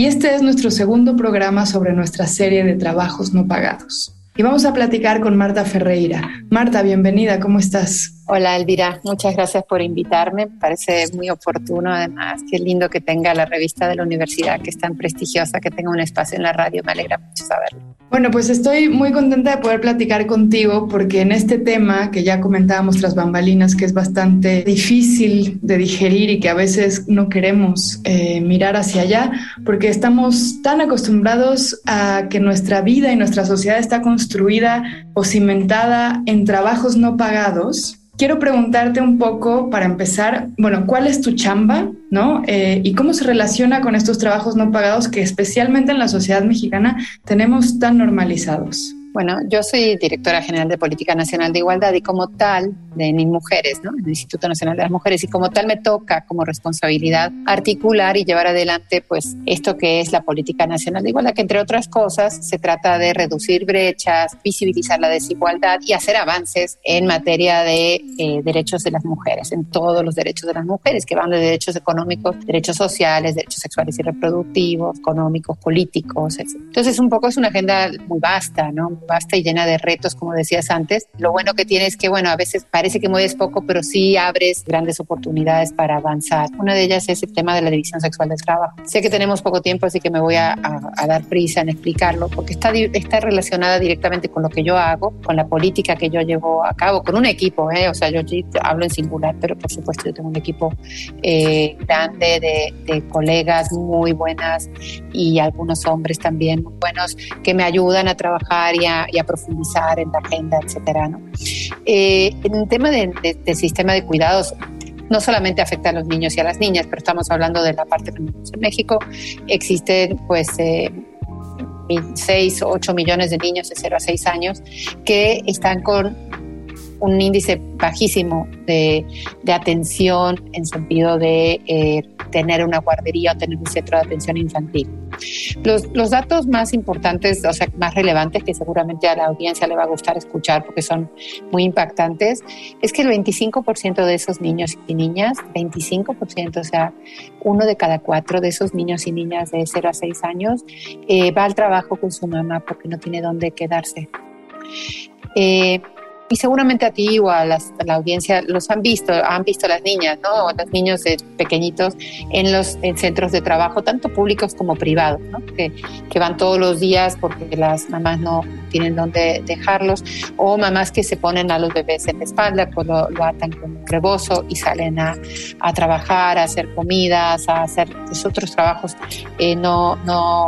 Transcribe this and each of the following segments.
y este es nuestro segundo programa sobre nuestra serie de trabajos no pagados. Y vamos a platicar con Marta Ferreira. Marta, bienvenida, ¿cómo estás? Hola Elvira, muchas gracias por invitarme. Me parece muy oportuno además. Qué lindo que tenga la revista de la universidad, que es tan prestigiosa, que tenga un espacio en la radio. Me alegra mucho saberlo. Bueno, pues estoy muy contenta de poder platicar contigo porque en este tema que ya comentábamos tras bambalinas, que es bastante difícil de digerir y que a veces no queremos eh, mirar hacia allá, porque estamos tan acostumbrados a que nuestra vida y nuestra sociedad está construida o cimentada en trabajos no pagados quiero preguntarte un poco para empezar, bueno, ¿cuál es tu chamba, no? Eh, y cómo se relaciona con estos trabajos no pagados que especialmente en la sociedad mexicana tenemos tan normalizados. Bueno, yo soy directora general de Política Nacional de Igualdad y como tal, de NIN Mujeres, ¿no? el Instituto Nacional de las Mujeres, y como tal me toca como responsabilidad articular y llevar adelante pues esto que es la Política Nacional de Igualdad, que entre otras cosas se trata de reducir brechas, visibilizar la desigualdad y hacer avances en materia de eh, derechos de las mujeres, en todos los derechos de las mujeres, que van de derechos económicos, derechos sociales, derechos sexuales y reproductivos, económicos, políticos, etc. Entonces un poco es una agenda muy vasta, ¿no? Vasta y llena de retos, como decías antes. Lo bueno que tiene es que, bueno, a veces parece que mueves poco, pero sí abres grandes oportunidades para avanzar. Una de ellas es el tema de la división sexual del trabajo. Sé que tenemos poco tiempo, así que me voy a, dar prisa en explicarlo, porque está, está relacionada directamente con lo que yo hago, con la política que yo llevo a cabo, con un equipo, ¿eh? o sea, yo hablo en singular, pero por supuesto yo tengo un equipo eh, grande de, de colegas muy buenas y algunos hombres también muy buenos que me ayudan a trabajar y y a profundizar en la agenda, etcétera. ¿no? Eh, en el tema del sistema de cuidados, no solamente afecta a los niños y a las niñas, pero estamos hablando de la parte que en México. Existen, pues, eh, 6 o 8 millones de niños de 0 a 6 años que están con un índice bajísimo de, atención en sentido de eh, tener una guardería o tener un centro de atención infantil. Los, datos más importantes, o sea, más relevantes, que seguramente a la audiencia le va a gustar escuchar porque son muy impactantes, es que el 25% de esos niños y niñas, 25%, o sea, uno de cada cuatro de esos niños y niñas de 0 a 6 años, eh, va al trabajo con su mamá porque no tiene dónde quedarse. Eh, y seguramente a ti o a, la audiencia los han visto, han visto las niñas, ¿no? O los niños pequeñitos en los centros de trabajo, tanto públicos como privados, ¿no? Que, que, van todos los días porque las mamás no tienen dónde dejarlos, o mamás que se ponen a los bebés en la espalda, pues lo, atan con un rebozo y salen a, a, trabajar, a hacer comidas, a hacer pues, otros trabajos eh, no, no,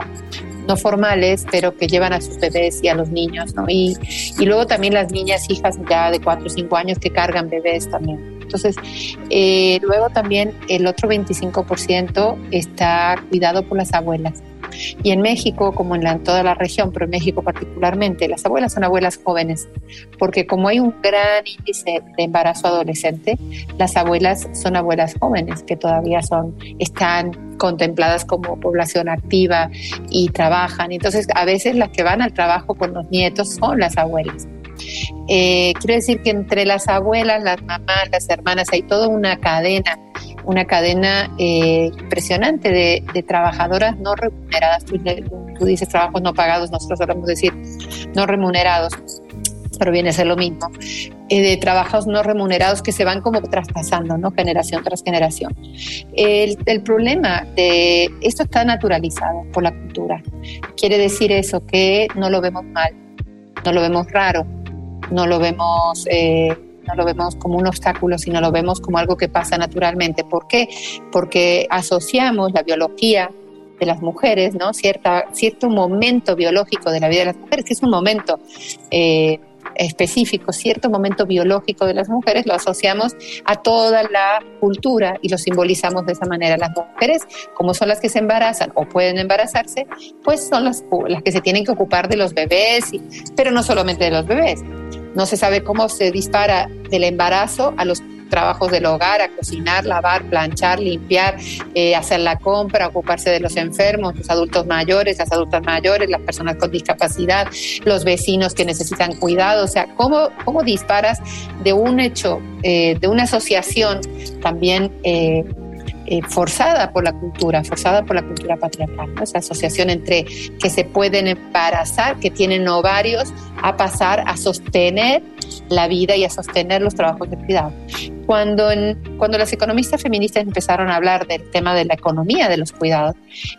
no formales, pero que llevan a sus bebés y a los niños, ¿no? Y, y luego también las niñas, hijas ya de 4 o 5 años que cargan bebés también. Entonces, eh, luego también el otro 25% está cuidado por las abuelas. Y en México, como en, toda la región, pero en México particularmente, las abuelas son abuelas jóvenes, porque como hay un gran índice de embarazo adolescente, las abuelas son abuelas jóvenes que todavía son, están contempladas como población activa y trabajan. Entonces, a veces las que van al trabajo con los nietos son las abuelas. Eh, quiero decir que entre las abuelas, las mamás, las hermanas, hay toda una cadena una cadena eh, impresionante de, trabajadoras no remuneradas. Tú, dices trabajos no pagados, nosotros solemos decir no remunerados, pero viene a ser lo mismo, eh, de trabajos no remunerados que se van como traspasando, ¿no? Generación tras generación. El, problema de esto está naturalizado por la cultura. Quiere decir eso, que no lo vemos mal, no lo vemos raro, no lo vemos... Eh, no lo vemos como un obstáculo, sino lo vemos como algo que pasa naturalmente. ¿Por qué? Porque asociamos la biología de las mujeres, ¿no? Cierta, cierto momento biológico de la vida de las mujeres, que es un momento eh, específico, cierto momento biológico de las mujeres, lo asociamos a toda la cultura y lo simbolizamos de esa manera. Las mujeres, como son las que se embarazan o pueden embarazarse, pues son las, las que se tienen que ocupar de los bebés, pero no solamente de los bebés. No se sabe cómo se dispara del embarazo a los trabajos del hogar, a cocinar, lavar, planchar, limpiar, eh, hacer la compra, ocuparse de los enfermos, los adultos mayores, las adultas mayores, las personas con discapacidad, los vecinos que necesitan cuidado. O sea, ¿cómo, cómo disparas de un hecho, eh, de una asociación también eh, eh, forzada por la cultura, forzada por la cultura patriarcal, esa asociación entre que se pueden embarazar, que tienen ovarios, a pasar a sostener la vida y a sostener los trabajos de cuidado. Cuando, cuando las economistas feministas empezaron a hablar del tema de la economía de los cuidados,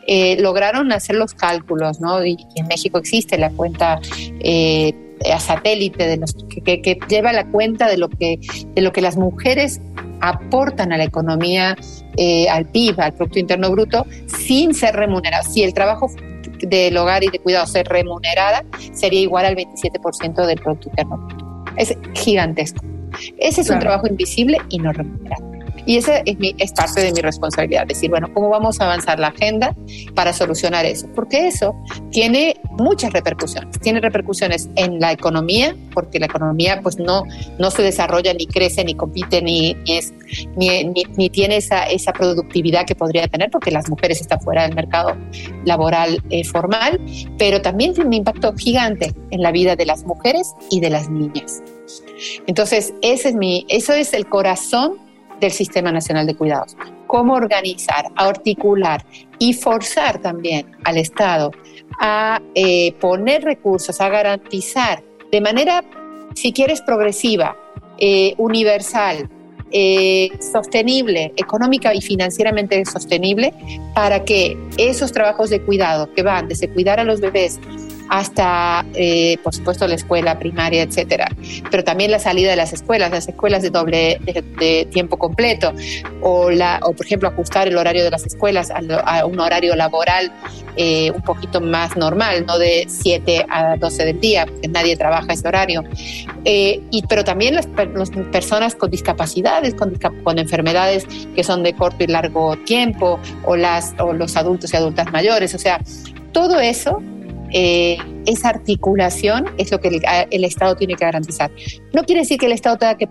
eh, lograron hacer los cálculos, ¿no? y, en México existe la cuenta eh, a satélite de los, que, que, lleva la cuenta de lo que, de lo que las mujeres aportan a la economía, eh, al PIB, al Producto Interno Bruto, sin ser remuneradas. Si el trabajo del hogar y de cuidado se remunerada, sería igual al 27% del Producto Interno Bruto. Es gigantesco. Ese es un trabajo invisible y no remunerado. Y esa es, mi, es parte de mi responsabilidad, decir, bueno, ¿cómo vamos a avanzar la agenda para solucionar eso? Porque eso tiene muchas repercusiones. Tiene repercusiones en la economía, porque la economía pues no, no se desarrolla, ni crece, ni compite, ni, es, ni, ni, tiene esa, esa productividad que podría tener, porque las mujeres están fuera del mercado laboral eh, formal, pero también tiene un impacto gigante en la vida de las mujeres y de las niñas. Entonces, ese es mi, eso es el corazón del Sistema Nacional de Cuidados. Cómo organizar, articular y forzar también al Estado a eh, poner recursos, a garantizar de manera, si quieres, progresiva, eh, universal, eh, sostenible, económica y financieramente sostenible, para que esos trabajos de cuidado que van desde cuidar a los bebés hasta, eh, por supuesto, la escuela primaria, etcétera. Pero también la salida de las escuelas, las escuelas de doble de, tiempo completo, o, la, o por ejemplo ajustar el horario de las escuelas a, un horario laboral eh, un poquito más normal, no de 7 a 12 del día, porque nadie trabaja ese horario. Eh, y, pero también las, personas con discapacidades, con, con enfermedades que son de corto y largo tiempo, o, las, o los adultos y adultas mayores. O sea, todo eso eh, esa articulación es lo que el, Estado tiene que garantizar. No quiere decir que el Estado tenga que,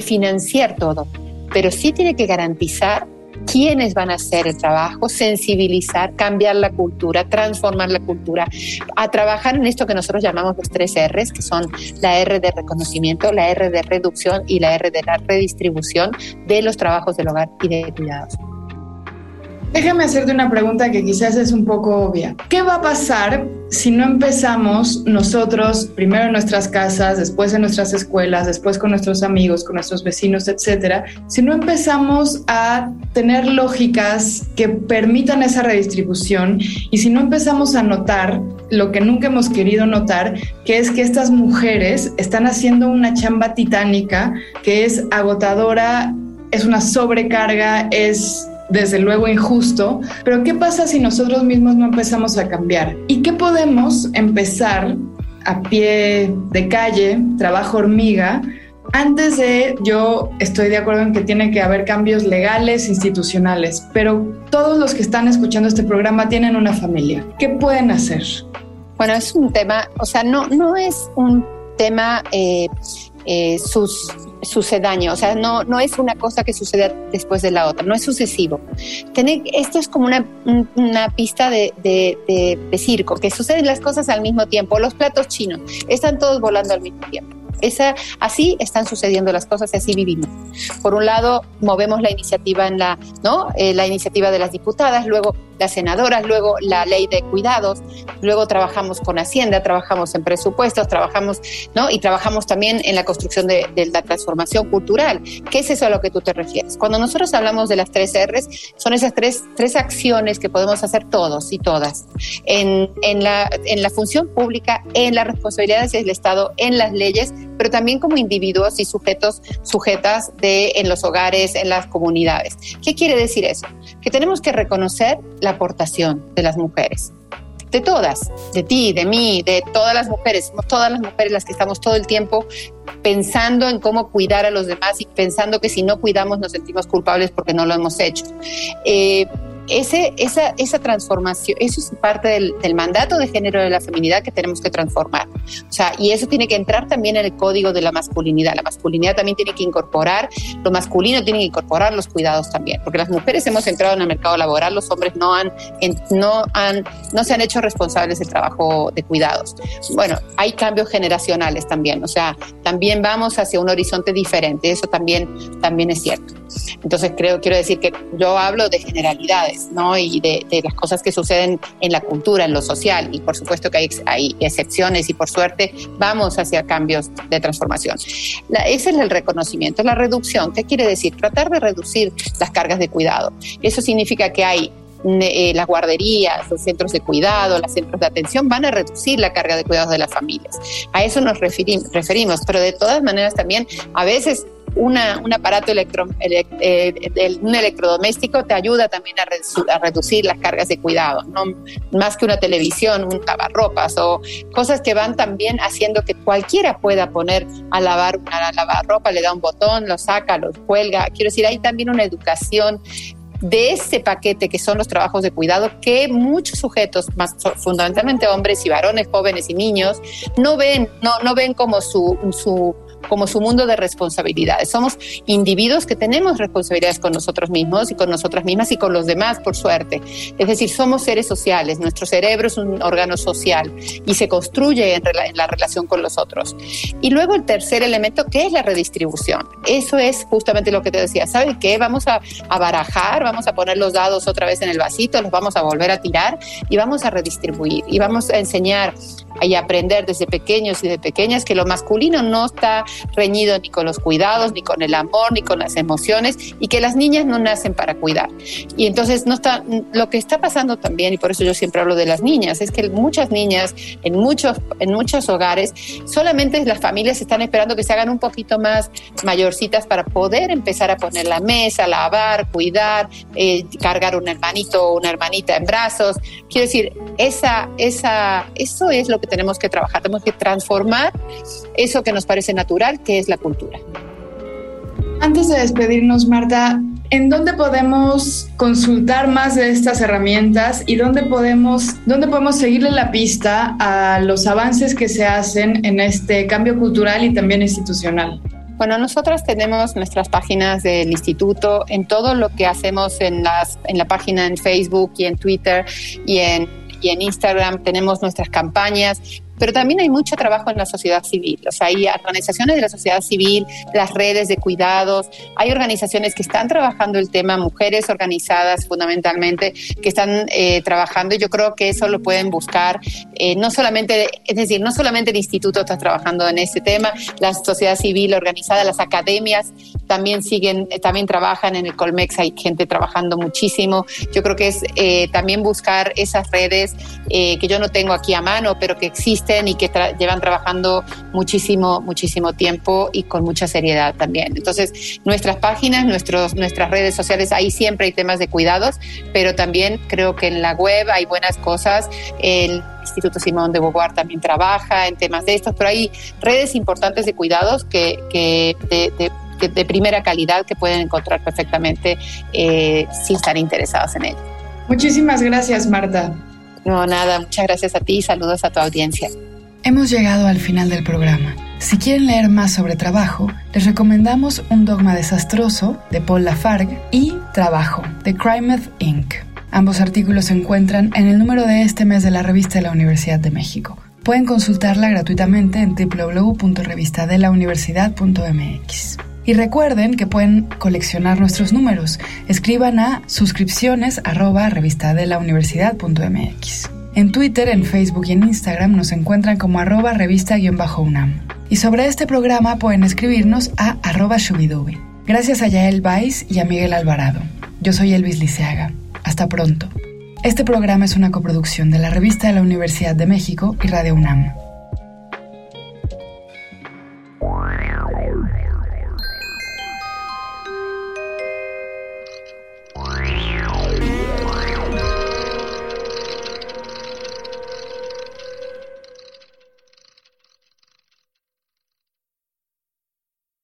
financiar todo, pero sí tiene que garantizar quiénes van a hacer el trabajo, sensibilizar, cambiar la cultura, transformar la cultura, a trabajar en esto que nosotros llamamos los tres R's, que son la R de reconocimiento, la R de reducción y la R de la redistribución de los trabajos del hogar y de cuidados. Déjame hacerte una pregunta que quizás es un poco obvia. ¿Qué va a pasar si no empezamos nosotros, primero en nuestras casas, después en nuestras escuelas, después con nuestros amigos, con nuestros vecinos, etcétera, si no empezamos a tener lógicas que permitan esa redistribución y si no empezamos a notar lo que nunca hemos querido notar, que es que estas mujeres están haciendo una chamba titánica que es agotadora, es una sobrecarga, es desde luego injusto, pero ¿qué pasa si nosotros mismos no empezamos a cambiar? ¿Y qué podemos empezar a pie de calle, trabajo hormiga, antes de, yo estoy de acuerdo en que tiene que haber cambios legales, institucionales, pero todos los que están escuchando este programa tienen una familia. ¿Qué pueden hacer? Bueno, es un tema, o sea, no, no es un tema eh, eh, sus, o sea, no, no es una cosa que suceda después de la otra, no es sucesivo. esto es como una, una pista de, de, de circo, que suceden las cosas al mismo tiempo, los platos chinos, están todos volando al mismo tiempo. Esa, así están sucediendo las cosas y así vivimos. Por un lado, movemos la iniciativa en la, ¿no? Eh, la iniciativa de las diputadas, luego las senadoras, luego la ley de cuidados, luego trabajamos con Hacienda, trabajamos en presupuestos, trabajamos, ¿no? Y trabajamos también en la construcción de, la transformación cultural. ¿Qué es eso a lo que tú te refieres? Cuando nosotros hablamos de las tres R's, son esas tres, tres acciones que podemos hacer todos y todas en, en, la, en la función pública, en las responsabilidades del Estado, en las leyes, pero también como individuos y sujetos, sujetas de, en los hogares, en las comunidades. ¿Qué quiere decir eso? Que tenemos que reconocer la aportación de las mujeres de todas, de ti, de mí, de todas las mujeres, somos todas las mujeres las que estamos todo el tiempo pensando en cómo cuidar a los demás y pensando que si no cuidamos nos sentimos culpables porque no lo hemos hecho. Eh, ese, esa, esa transformación, eso es parte del, mandato de género de la feminidad que tenemos que transformar. O sea, y eso tiene que entrar también en el código de la masculinidad. La masculinidad también tiene que incorporar, lo masculino tiene que incorporar los cuidados también, porque las mujeres hemos entrado en el mercado laboral, los hombres no han, no han, no se han hecho responsables del trabajo de cuidados. Bueno, hay cambios generacionales también, o sea, también vamos hacia un horizonte diferente, eso también, también es cierto. Entonces creo, quiero decir que yo hablo de generalidades, ¿no? Y de, las cosas que suceden en la cultura, en lo social, y por supuesto que hay, excepciones y por suerte vamos hacia cambios de transformación. ese es el reconocimiento, la reducción. ¿Qué quiere decir? Tratar de reducir las cargas de cuidado. Eso significa que hay eh, las guarderías, los centros de cuidado, los centros de atención van a reducir la carga de cuidados de las familias. A eso nos referimos, pero de todas maneras también a veces una, un aparato electro, eh, un electrodoméstico te ayuda también a, reducir las cargas de cuidado, más que una televisión, un lavarropas o cosas que van también haciendo que cualquiera pueda poner a lavar una lavarropa, le da un botón, lo saca, lo cuelga. Quiero decir, hay también una educación de ese paquete que son los trabajos de cuidado que muchos sujetos, más fundamentalmente hombres y varones, jóvenes y niños, no ven, no, no ven como su como su mundo de responsabilidades. Somos individuos que tenemos responsabilidades con nosotros mismos y con nosotras mismas y con los demás, por suerte. Es decir, somos seres sociales, nuestro cerebro es un órgano social y se construye en, la relación con los otros. Y luego el tercer elemento, que es la redistribución. Eso es justamente lo que te decía. ¿Sabes qué? Vamos a, a barajar, vamos a poner los dados otra vez en el vasito, los vamos a volver a tirar y vamos a redistribuir y vamos a enseñar y aprender desde pequeños y de pequeñas que lo masculino no está reñido ni con los cuidados, ni con el amor, ni con las emociones y que las niñas no nacen para cuidar. Y entonces no está, lo que está pasando también, y por eso yo siempre hablo de las niñas, es que muchas niñas en muchos, en muchos hogares solamente las familias están esperando que se hagan un poquito más mayorcitas para poder empezar a poner la mesa, lavar, cuidar, eh, cargar un hermanito o una hermanita en brazos. Quiero decir, esa, esa, eso es lo que tenemos que trabajar, tenemos que transformar eso que nos parece natural, que es la cultura. Antes de despedirnos, Marta, ¿en dónde podemos consultar más de estas herramientas y dónde podemos, dónde podemos seguirle la pista a los avances que se hacen en este cambio cultural y también institucional? Bueno, nosotras tenemos nuestras páginas del instituto en todo lo que hacemos en, las, en la página en Facebook y en Twitter y en, y en Instagram. Tenemos nuestras campañas pero también hay mucho trabajo en la sociedad civil. O sea, hay organizaciones de la sociedad civil, las redes de cuidados, hay organizaciones que están trabajando el tema, mujeres organizadas fundamentalmente, que están eh, trabajando yo creo que eso lo pueden buscar. Eh, no solamente, es decir, no solamente el instituto está trabajando en este tema, la sociedad civil organizada, las academias también siguen, también trabajan en el Colmex, hay gente trabajando muchísimo. Yo creo que es eh, también buscar esas redes que yo no tengo aquí a mano, pero que existen y que llevan trabajando muchísimo, muchísimo tiempo y con mucha seriedad también. Entonces, nuestras páginas, nuestros, nuestras redes sociales, ahí siempre hay temas de cuidados, pero también creo que en la web hay buenas cosas. El Instituto Simón de Beauvoir también trabaja en temas de estos, pero hay redes importantes de cuidados que, de, primera calidad que pueden encontrar perfectamente eh, si están interesados en ello. Muchísimas gracias, Marta. No, nada, muchas gracias a ti y saludos a tu audiencia. Hemos llegado al final del programa. Si quieren leer más sobre trabajo, les recomendamos Un dogma desastroso de Paul Lafargue y Trabajo de Crimeth Inc. Ambos artículos se encuentran en el número de este mes de la revista de la Universidad de México. Pueden consultarla gratuitamente en www.revistadelauniversidad.mx. Y recuerden que pueden coleccionar nuestros números. Escriban a suscripciones arroba revistadelauniversidad.mx. En Twitter, en Facebook y en Instagram nos encuentran como arroba revista-unam. Y sobre este programa pueden escribirnos a arroba shubidubi. Gracias a Yael Vais y a Miguel Alvarado. Yo soy Elvis Liceaga. Hasta pronto. Este programa es una coproducción de la Revista de la Universidad de México y Radio UNAM.